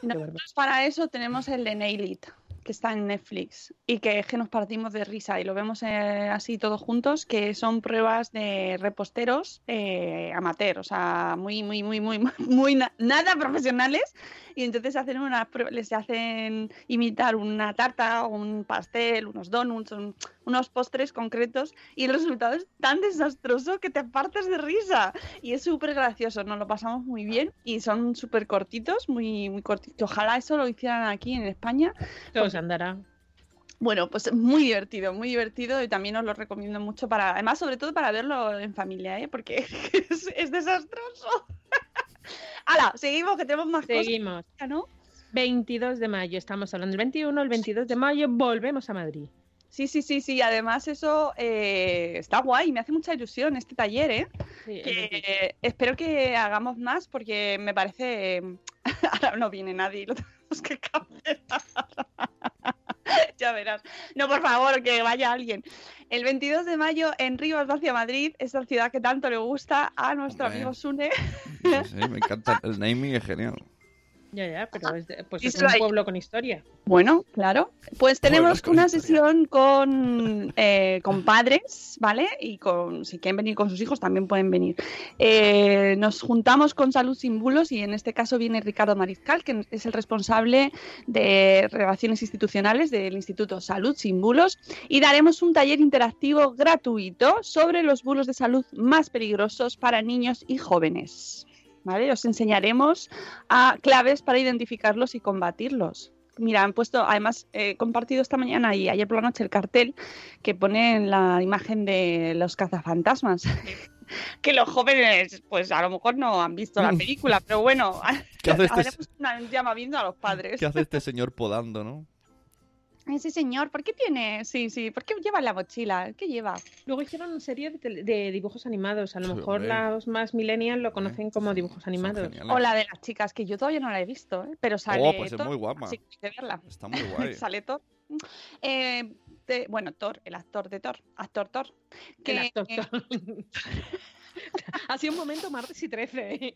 Nosotros para eso tenemos el de Nail It, que está en Netflix y que es que nos partimos de risa y lo vemos eh, así todos juntos, que son pruebas de reposteros eh, amateur, o sea, muy, muy, muy, muy, *laughs* muy na- nada profesionales y entonces hacen unas pruebas, les hacen imitar una tarta, un pastel, unos donuts, un- unos postres concretos y el resultado es tan desastroso que te partes de risa y es súper gracioso, nos lo pasamos muy bien y son súper cortitos, muy, muy cortitos. Ojalá eso lo hicieran aquí en España. Se andará. Bueno, pues muy divertido, muy divertido y también os lo recomiendo mucho para, además sobre todo para verlo en familia, ¿eh? porque *laughs* es, es desastroso. *laughs* ¡Hala! Seguimos que tenemos más Seguimos. cosas, ¿no? 22 de mayo, estamos hablando del 21, el 22 de mayo volvemos a Madrid. Sí, sí, sí, sí. Además eso eh, está guay, me hace mucha ilusión este taller, ¿eh? Sí, el que 22. espero que hagamos más porque me parece *laughs* ahora no viene nadie tenemos *laughs* que cambiar *laughs* ya verás. No, por favor, que vaya alguien. El 22 de mayo en Rivas hacia Madrid, esa ciudad que tanto le gusta a nuestro Hombre. amigo Sune. Sí, me encanta. El naming es genial. Ya, ya, pero es, de- pues es un pueblo con historia. Bueno, claro. Pues tenemos con una historia. sesión con, eh, con padres, ¿vale? Y con si quieren venir con sus hijos también pueden venir. Eh, nos juntamos con Salud Sin Bulos y en este caso viene Ricardo Marizcal, que es el responsable de relaciones institucionales del Instituto Salud Sin Bulos y daremos un taller interactivo gratuito sobre los bulos de salud más peligrosos para niños y jóvenes. ¿Vale? Os enseñaremos a claves para identificarlos y combatirlos. Mira, han puesto, además he compartido esta mañana y ayer por la noche el cartel que pone la imagen de los cazafantasmas. *laughs* que los jóvenes, pues a lo mejor no han visto la película, pero bueno, ¿Qué hace este, haremos un llamamiento a los padres. ¿Qué hace este señor podando, no? Ese señor, ¿por qué tiene? Sí, sí, ¿por qué lleva la mochila? ¿Qué lleva? Luego hicieron una serie de, dibujos animados. A lo Sí, mejor hombre. los más millennials lo conocen como dibujos animados. O la de las chicas, que yo todavía no la he visto, ¿eh? pero sale. Oh, pues es Thor, muy guapa. así que hay que verla. Está muy guay. *laughs* Sale Thor. Eh, de- bueno, Thor, el actor de Thor, actor Thor. El Que, actor eh, Thor. *laughs* *laughs* ha sido un momento martes y 13.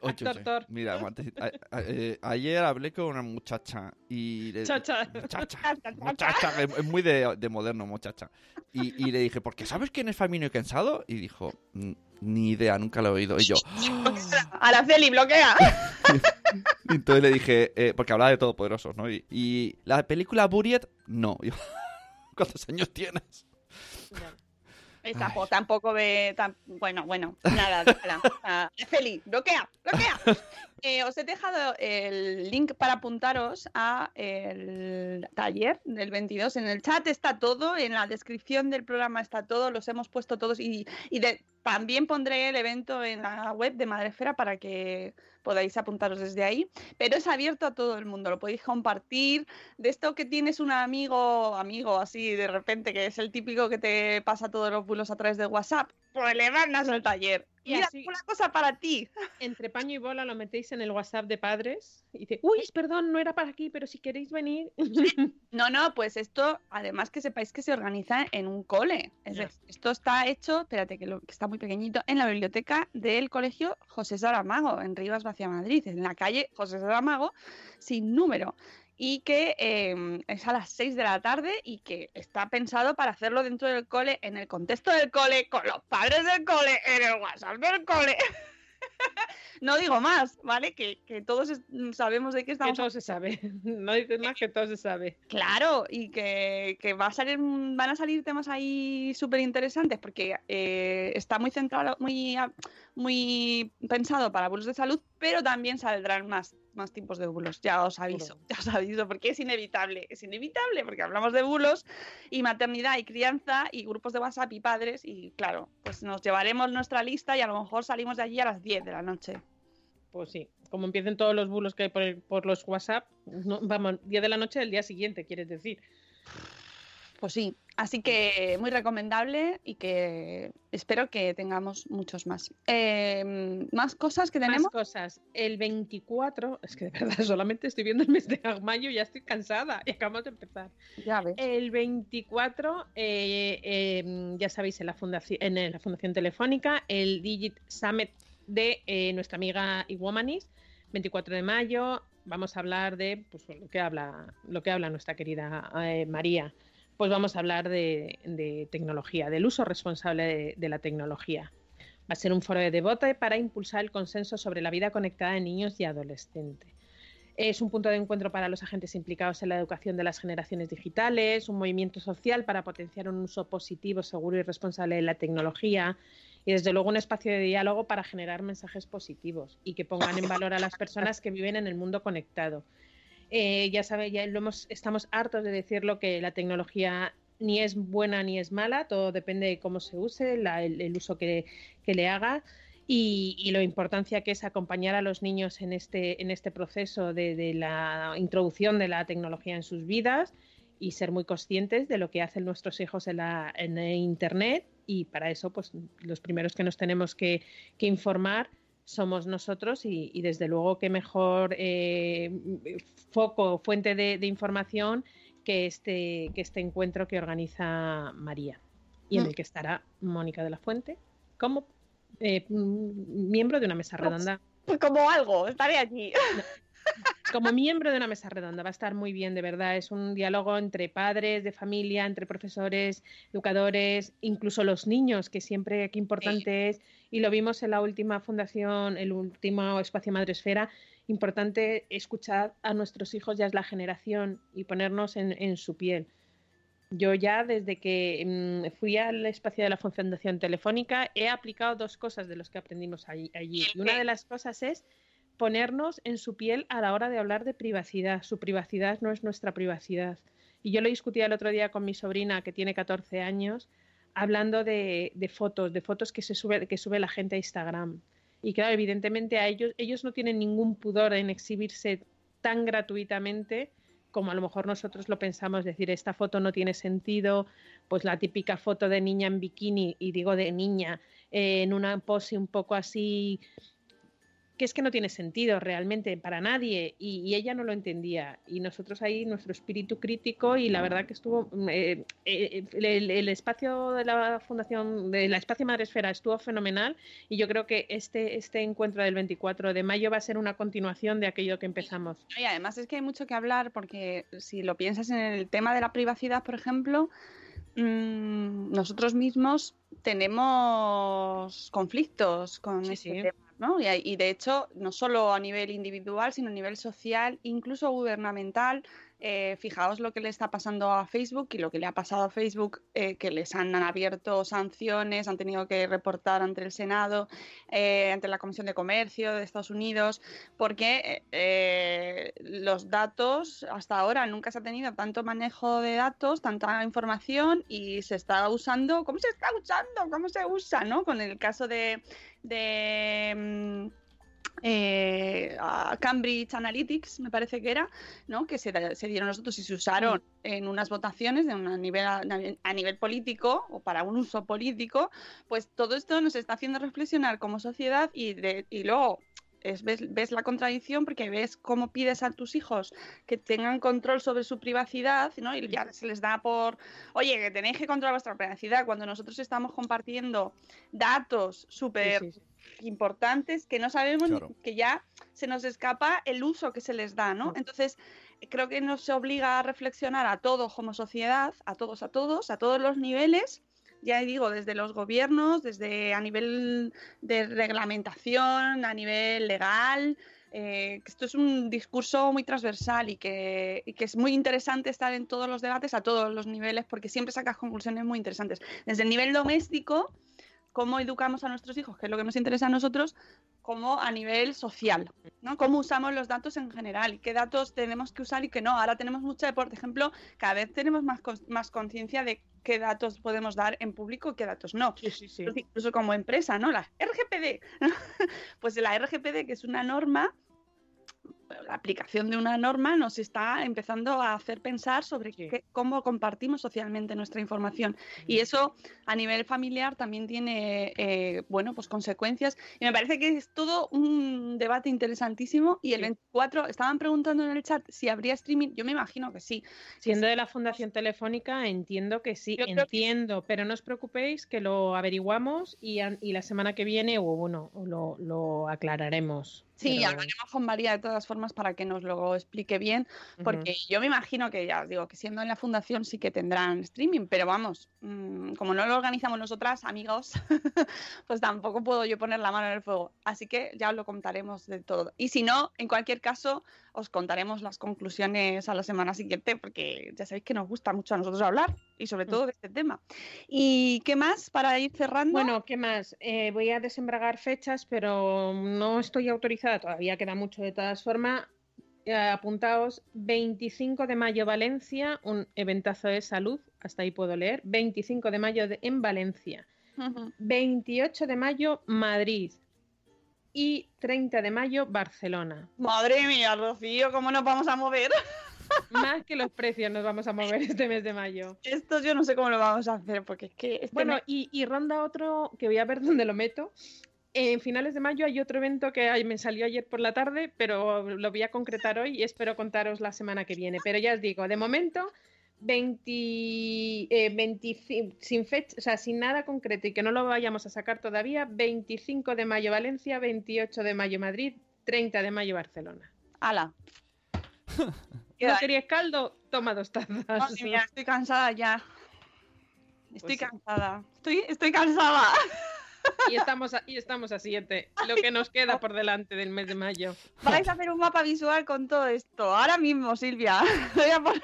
Oye, actor. Mira, a- a- eh, ayer hablé con una muchacha y le, Chacha. muchacha, muchacha, es muy de, de moderno, muchacha. Y, y le dije, ¿por qué sabes quién es Faminio Cansado? Y dijo, "Mm, ni idea, nunca lo he oído. Y yo, Araceli, bloquea. *laughs* y entonces le dije, eh, porque hablaba de Todopoderosos, ¿no? Y, y la película Buriet, no. Y yo, *laughs* ¿Cuántos años tienes? Ay. pues, tampoco ve tan... Bueno, bueno, nada, déjala. *laughs* Ah, Araceli, bloquea, bloquea. Eh, os he dejado el link para apuntaros a el taller del 22. En el chat está todo, en la descripción del programa está todo, los hemos puesto todos y, también pondré el evento en la web de Madrefera para que podáis apuntaros desde ahí. Pero es abierto a todo el mundo, lo podéis compartir. De esto que tienes un amigo, amigo así de repente, que es el típico que te pasa todos los bulos a través de WhatsApp, pues le mandas al taller. Y Mira, así- una cosa para ti. Entre paño y bola lo metéis en el WhatsApp de padres y dice, uy, perdón, no era para aquí, pero si queréis venir. *laughs* No, no, pues esto, además que sepáis que se organiza en un cole. Es decir, esto está hecho, espérate que, lo, que está muy pequeñito, en la biblioteca del colegio José Saramago, en Rivas Vacia Madrid, en la calle José Saramago, sin número. Y que eh, es a las 6 de la tarde y que está pensado para hacerlo dentro del cole, en el contexto del cole, con los padres del cole, en el WhatsApp del cole. *laughs* no digo más, ¿vale? Que, que todos sabemos de qué Que estamos todo se sabe. *laughs* No dices más que todo se sabe. Claro, y que, que va a salir, van a salir temas ahí súper interesantes porque eh, está muy centrado, muy, muy pensado para bulos de salud, pero también saldrán más, más tipos de bulos. Ya os aviso, ya os aviso, porque es inevitable, es inevitable, porque hablamos de bulos y maternidad y crianza y grupos de WhatsApp y padres, y claro, pues nos llevaremos nuestra lista y a lo mejor salimos de allí a las 10 de la noche. Pues sí, como empiecen todos los bulos que hay por, el- por los WhatsApp, no, vamos, 10 de la noche del día siguiente, quieres decir. Pues sí, así que muy recomendable y que espero que tengamos muchos más. Eh, más cosas que tenemos. Más cosas. El 24, es que de verdad *laughs* solamente estoy viendo el mes de mayo y ya estoy cansada y acabamos de empezar. Ya ves. El 24, eh, eh, ya sabéis, en la, fundación, en la Fundación Telefónica, el Digit Summit de eh, nuestra amiga Iwomanis, 24 de mayo, vamos a hablar de pues, lo, que habla, lo que habla nuestra querida eh, María. Pues vamos a hablar de, tecnología, del uso responsable de, de la tecnología. Va a ser un foro de debate para impulsar el consenso sobre la vida conectada de niños y adolescentes. Es un punto de encuentro para los agentes implicados en la educación de las generaciones digitales, un movimiento social para potenciar un uso positivo, seguro y responsable de la tecnología y desde luego un espacio de diálogo para generar mensajes positivos y que pongan en valor a las personas que viven en el mundo conectado. Eh, ya sabéis, ya lo hemos, estamos hartos de decirlo que la tecnología ni es buena ni es mala, todo depende de cómo se use, la- el, el uso que, que le haga y, y la importancia que es acompañar a los niños en este, en este proceso de, de la introducción de la tecnología en sus vidas y ser muy conscientes de lo que hacen nuestros hijos en, la, en Internet y para eso pues los primeros que nos tenemos que, que informar somos nosotros y, y desde luego qué mejor eh, foco, fuente de, de información que este, que este encuentro que organiza María y en Mm. el que estará Mónica de la Fuente como eh, miembro de una mesa redonda. Pues como algo, estaré allí. *laughs* Como miembro de una mesa redonda, va a estar muy bien, de verdad. Es un diálogo entre padres, de familia, entre profesores, educadores, incluso los niños, que siempre qué importante es. Y lo vimos en la última fundación, el último espacio Madresfera. Importante escuchar a nuestros hijos, ya es la generación, y ponernos en, en su piel. Yo ya desde que mm, fui al espacio de la Fundación Telefónica he aplicado dos cosas de los que aprendimos allí. allí. Y una de las cosas es ponernos en su piel a la hora de hablar de privacidad. Su privacidad no es nuestra privacidad. Y yo lo discutí el otro día con mi sobrina, que tiene 14 años, hablando de, fotos, de fotos que, se sube, que sube la gente a Instagram. Y claro, evidentemente a ellos, ellos no tienen ningún pudor en exhibirse tan gratuitamente como a lo mejor nosotros lo pensamos, decir, esta foto no tiene sentido, pues la típica foto de niña en bikini, y digo de niña, eh, en una pose un poco así, que es que no tiene sentido realmente para nadie, y, y ella no lo entendía. Y nosotros ahí, nuestro espíritu crítico, y la verdad que estuvo, eh, eh, el, el espacio de la Fundación, de la Espacio Madresfera estuvo fenomenal, y yo creo que este, este encuentro del 24 de mayo va a ser una continuación de aquello que empezamos. Y además es que hay mucho que hablar porque si lo piensas en el tema de la privacidad, por ejemplo, mm, nosotros mismos tenemos conflictos con Sí, este sí. tema. ¿No? Y, y de hecho, no solo a nivel individual, sino a nivel social, incluso gubernamental. Eh, fijaos lo que le está pasando a Facebook y lo que le ha pasado a Facebook, eh, que les han, abierto sanciones, han tenido que reportar ante el Senado, eh, ante la Comisión de Comercio de Estados Unidos, porque los datos, hasta ahora nunca se ha tenido tanto manejo de datos, tanta información y se está usando, ¿cómo se está usando? ¿Cómo se usa? ¿no? Con el caso de... de mm, eh, a Cambridge Analytics, me parece que era, ¿no? que se, dieron los datos y se usaron en unas votaciones de una nivel, a, a nivel político o para un uso político, pues todo esto nos está haciendo reflexionar como sociedad y, de, y luego es, ves, ves la contradicción porque ves cómo pides a tus hijos que tengan control sobre su privacidad, ¿no? Y ya se les da por, oye, que tenéis que controlar vuestra privacidad cuando nosotros estamos compartiendo datos súper Sí, sí, sí. Importantes que no sabemos ni- que ya se nos escapa el uso que se les da, ¿no? Entonces, creo que nos obliga a reflexionar a todos como sociedad, a todos, a todos, a todos los niveles, ya digo, desde los gobiernos, desde a nivel de reglamentación, a nivel legal, eh, esto es un discurso muy transversal y que, y que es muy interesante estar en todos los debates a todos los niveles porque siempre sacas conclusiones muy interesantes. Desde el nivel doméstico, cómo educamos a nuestros hijos, que es lo que nos interesa a nosotros, como a nivel social, ¿no? Cómo usamos los datos en general y qué datos tenemos que usar y qué no. Ahora tenemos mucha, por ejemplo, cada vez tenemos más, más conciencia de qué datos podemos dar en público y qué datos no. Sí, sí, sí. Incluso- Incluso como empresa, ¿no? La RGPD. *laughs* pues la RGPD, que es una norma, la aplicación de una norma nos está empezando a hacer pensar sobre Sí. qué- cómo compartimos socialmente nuestra información. Y eso a nivel familiar también tiene, eh, bueno, pues consecuencias. Y me parece que es todo un debate interesantísimo. Y el Sí. 24, estaban preguntando en el chat si habría streaming. Yo me imagino que sí. Siendo de la Fundación Telefónica, entiendo que sí, Yo creo que entiendo, pero no os preocupéis que lo averiguamos y, la semana que viene, o bueno, lo, lo aclararemos. Sí, Pero- hablaremos con María de todas formas para que nos lo explique bien, porque yo me imagino que ya os digo que siendo en la fundación sí que tendrán streaming, pero vamos, mm, como no lo organizamos nosotras, amigos, *laughs* pues tampoco puedo yo poner la mano en el fuego. Así que ya os lo contaremos de todo. Y si no, en cualquier caso, os contaremos las conclusiones a la semana siguiente, porque ya sabéis que nos gusta mucho a nosotros hablar y sobre todo de este tema. ¿Y qué más para ir cerrando? Bueno, ¿qué más? Eh, voy a desembragar fechas, pero no estoy autorizada, todavía queda mucho de todas formas. Eh, apuntaos, 25 de mayo Valencia, un eventazo de salud, hasta ahí puedo leer, 25 de mayo de- en Valencia, Ujú. 28 de mayo Madrid y 30 de mayo Barcelona. Madre mía, Rocío, ¿cómo nos vamos a mover? *laughs* Más que los precios nos vamos a mover este mes de mayo. Esto yo no sé cómo lo vamos a hacer, porque es que... este Bueno, mes- y, y ronda otro, que voy a ver *laughs* dónde lo meto. En finales de mayo hay otro evento que me salió ayer por la tarde, pero lo voy a concretar hoy y espero contaros la semana que viene. Pero ya os digo, de momento, 20, eh, 20 sin fecha, o sea, sin nada concreto y que no lo vayamos a sacar todavía, 25 de mayo Valencia, 28 de mayo Madrid, 30 de mayo Barcelona. ¡Hala! *laughs* ¿No querías caldo? Toma dos tazas. Madre mía, estoy cansada ya. Estoy Pues sí. cansada. Estoy, estoy cansada. Y estamos, a, y estamos a 7, lo que nos queda por delante del mes de mayo. Vais a hacer un mapa visual con todo esto. Ahora mismo, Silvia. *laughs* Voy a poner.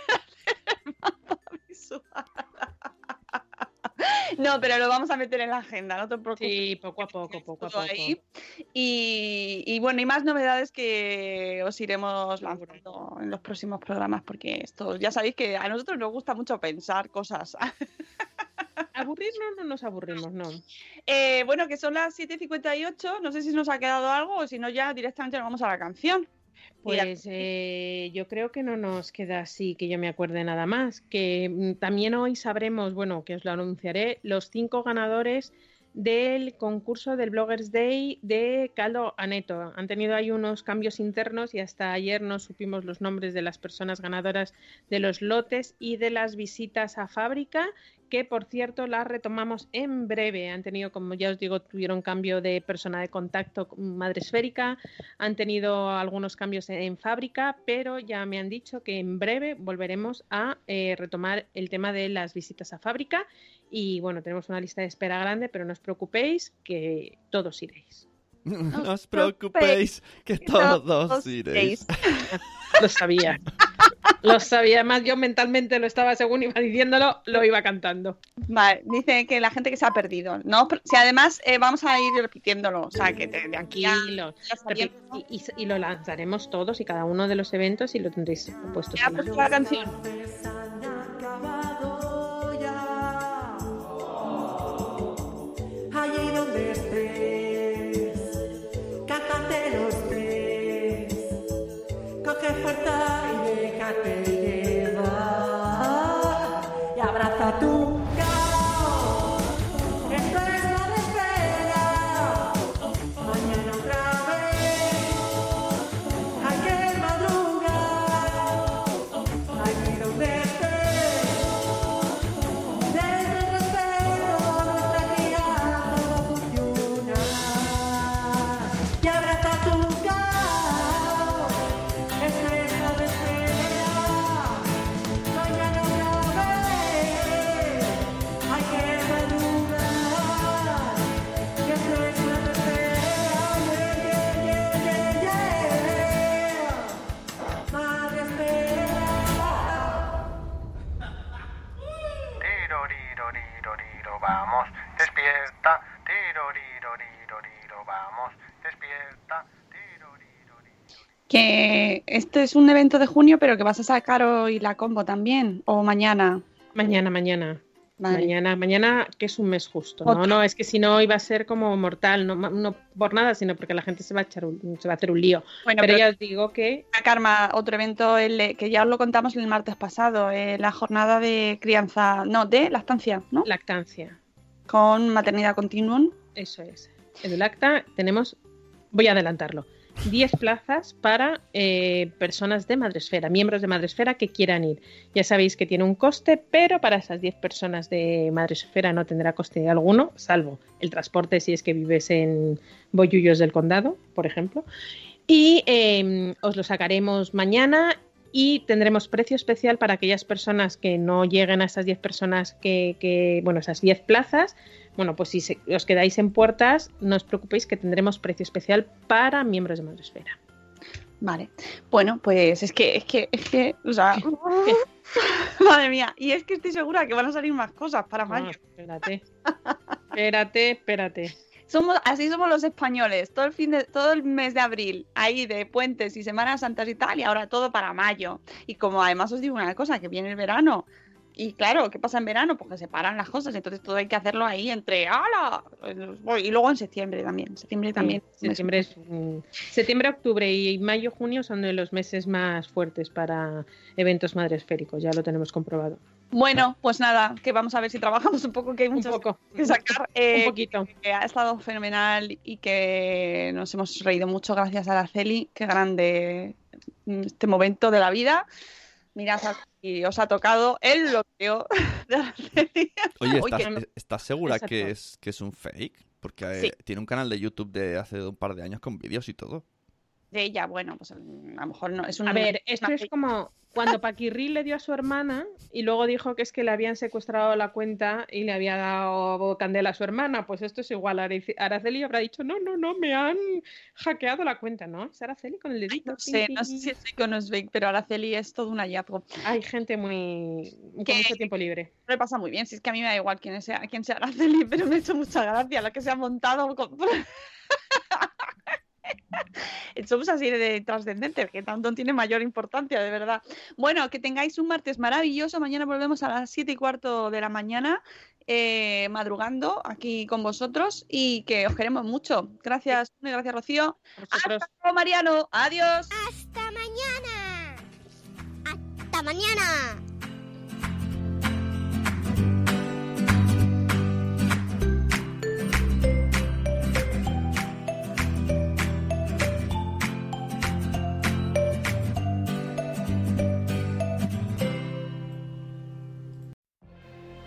No, pero lo vamos a meter en la agenda, no te preocupes. Sí, poco a poco, poco a poco. ahí. Y, y bueno, y más novedades que os iremos lanzando en los próximos programas, porque esto ya sabéis que a nosotros nos gusta mucho pensar cosas. *laughs* Aburrirnos no nos aburrimos, no. Eh, bueno, que son las 7.58, no sé si nos ha quedado algo o si no ya directamente nos vamos a la canción. Pues eh, yo creo que no nos queda así que yo me acuerde nada más. Que mm, también hoy sabremos, bueno, que os lo anunciaré, los cinco ganadores del concurso del Bloggers Day de Caldo Aneto. Han tenido ahí unos cambios internos y hasta ayer no supimos los nombres de las personas ganadoras de los lotes y de las visitas a fábrica, que por cierto las retomamos en breve. Han tenido, como ya os digo, tuvieron cambio de persona de contacto con Madre Esférica, han tenido algunos cambios en, en fábrica, pero ya me han dicho que en breve volveremos a eh, retomar el tema de las visitas a fábrica. Y bueno, tenemos una lista de espera grande, pero no os preocupéis que todos iréis. No os preocupéis, que todos iréis. Lo sabía. Lo sabía. Además, yo mentalmente lo estaba, según iba diciéndolo, lo iba cantando. Vale, dice que la gente que se ha perdido, ¿no? Si además eh, vamos a ir repitiéndolo, o sea, que de, de aquí a... Tranquilo. sabiendo- Y, y- y lo lanzaremos todos y cada uno de los eventos y lo tendréis puesto. Ya, pues la canción. Y Es un evento de junio, pero que vas a sacar hoy la combo también, o mañana. Mañana, mañana. Vale. Mañana, mañana, que es un mes justo. No, no, es que si no iba a ser como mortal, no, por nada, sino porque la gente se va a echar un, se va a hacer un lío. Bueno, pero, pero- ya os digo que Karma, otro evento el, que ya os lo contamos el martes pasado, eh, la jornada de crianza, no, de lactancia, ¿no? lactancia, Con maternidad continuum. eso es. En el acta tenemos, voy a adelantarlo, 10 plazas para eh, personas de Madresfera, miembros de Madresfera que quieran ir. Ya sabéis que tiene un coste, pero para esas 10 personas de Madresfera no tendrá coste alguno, salvo el transporte si es que vives en Bollullos del Condado, por ejemplo. Y eh, os lo sacaremos mañana y tendremos precio especial para aquellas personas que no lleguen a esas 10 personas que, que, bueno, esas 10 plazas. Bueno, pues si se- os quedáis en puertas, no os preocupéis que tendremos precio especial para miembros de Madresfera. Vale. Bueno, pues es que, es que, es que, o sea. *laughs* *laughs* Madre mía. Y es que estoy segura que van a salir más cosas para mayo. Espérate. Espérate, espérate. Somos, así somos los españoles, todo el fin de, todo el mes de abril, ahí de puentes y semanas santas y tal, y ahora todo para mayo. Y como además os digo una cosa, que viene el verano. Y claro, ¿qué pasa en verano? Pues que se paran las cosas, entonces todo hay que hacerlo ahí entre ¡Hala! Y luego en septiembre también. Septiembre también. Sí, septiembre, es, septiembre, octubre y mayo, junio son de los meses más fuertes para eventos madresféricos, ya lo tenemos comprobado. Bueno, pues nada, que vamos a ver si trabajamos un poco, que hay cosas que sacar. *laughs* Eh, Un poquito. Que ha estado fenomenal y que nos hemos reído mucho gracias a Araceli. Qué grande mm, este momento de la vida. Mirad si os ha tocado el bloqueo *laughs* de Araceli. Oye, Uy, ¿estás, que- ¿estás segura Exacto. que es, que es un fake? Porque eh, Sí. tiene un canal de YouTube de hace un par de años con vídeos y todo. de ella, bueno, pues a lo mejor no es un A ver, esto una es como cuando Paquirri le dio a su hermana y luego dijo que es que le habían secuestrado la cuenta y le había dado candela a su hermana. Pues esto es igual. Araceli- Araceli habrá dicho, no, no, no, me han hackeado la cuenta, ¿no? Es Araceli con el dedito. No sé, no sé si es fake o no es fake, pero Araceli es todo un hallazgo. Hay gente muy con Que- mucho tiempo libre. No le pasa muy bien, si es que a mí me da igual quién sea, quién sea Araceli, *laughs* pero me ha hecho mucha gracia la que se ha montado con... *laughs* Somos así de trascendentes, que tanto tiene mayor importancia, de verdad. Bueno, que tengáis un martes maravilloso. Mañana volvemos a las 7 y cuarto de la mañana, eh, madrugando aquí con vosotros y que os queremos mucho. Gracias, gracias, Rocío. Hasta luego, Mariano. Adiós. Hasta mañana. Hasta mañana.